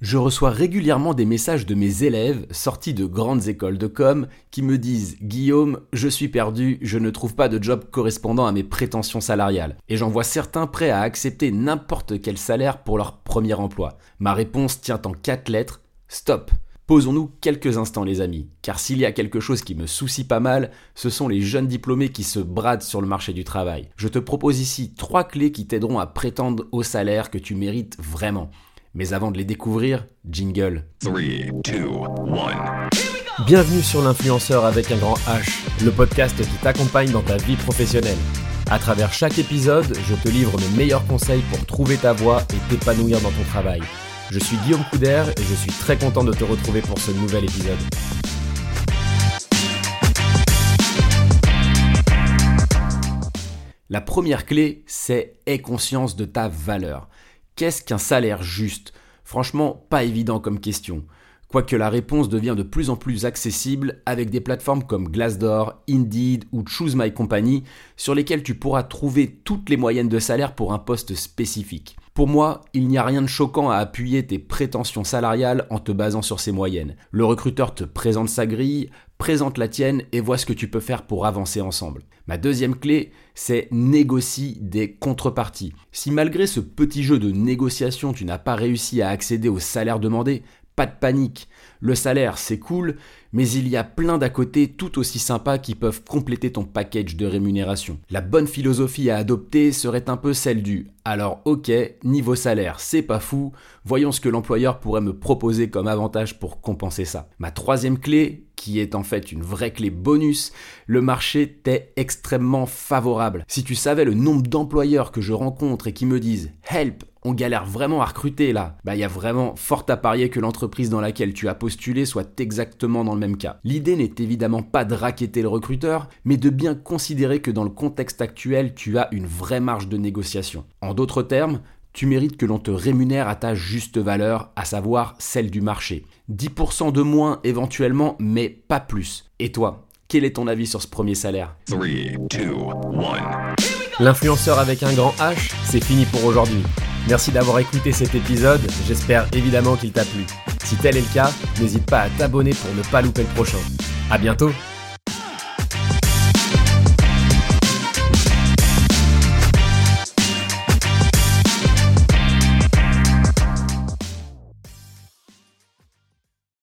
Je reçois régulièrement des messages de mes élèves sortis de grandes écoles de com qui me disent Guillaume, je suis perdu, je ne trouve pas de job correspondant à mes prétentions salariales. Et j'en vois certains prêts à accepter n'importe quel salaire pour leur premier emploi. Ma réponse tient en quatre lettres Stop Posons-nous quelques instants les amis, car s'il y a quelque chose qui me soucie pas mal, ce sont les jeunes diplômés qui se bradent sur le marché du travail. Je te propose ici trois clés qui t'aideront à prétendre au salaire que tu mérites vraiment. Mais avant de les découvrir, jingle. 3, 2, 1. Bienvenue sur l'influenceur avec un grand H, le podcast qui t'accompagne dans ta vie professionnelle. À travers chaque épisode, je te livre mes meilleurs conseils pour trouver ta voie et t'épanouir dans ton travail. Je suis Guillaume Couder et je suis très content de te retrouver pour ce nouvel épisode. La première clé, c'est aie conscience de ta valeur. Qu'est-ce qu'un salaire juste? Franchement, pas évident comme question. Quoique la réponse devient de plus en plus accessible avec des plateformes comme Glassdoor, Indeed ou Choose My Company sur lesquelles tu pourras trouver toutes les moyennes de salaire pour un poste spécifique. Pour moi, il n'y a rien de choquant à appuyer tes prétentions salariales en te basant sur ces moyennes. Le recruteur te présente sa grille, présente la tienne et vois ce que tu peux faire pour avancer ensemble. Ma deuxième clé, c'est négocie des contreparties. Si malgré ce petit jeu de négociation, tu n'as pas réussi à accéder au salaire demandé, pas de panique. Le salaire, c'est cool, mais il y a plein d'à côté tout aussi sympas qui peuvent compléter ton package de rémunération. La bonne philosophie à adopter serait un peu celle du alors ok, niveau salaire, c'est pas fou, voyons ce que l'employeur pourrait me proposer comme avantage pour compenser ça. Ma troisième clé, qui est en fait une vraie clé bonus, le marché t'est extrêmement favorable. Si tu savais le nombre d'employeurs que je rencontre et qui me disent Help, on galère vraiment à recruter là, bah il y a vraiment fort à parier que l'entreprise dans laquelle tu as postulé soit exactement dans le même cas. L'idée n'est évidemment pas de raqueter le recruteur, mais de bien considérer que dans le contexte actuel, tu as une vraie marge de négociation. En d'autres termes, tu mérites que l'on te rémunère à ta juste valeur, à savoir celle du marché. 10% de moins éventuellement, mais pas plus. Et toi, quel est ton avis sur ce premier salaire? 3, 2, 1. L'influenceur avec un grand H, c'est fini pour aujourd'hui. Merci d'avoir écouté cet épisode, j'espère évidemment qu'il t'a plu. Si tel est le cas, n'hésite pas à t'abonner pour ne pas louper le prochain. A bientôt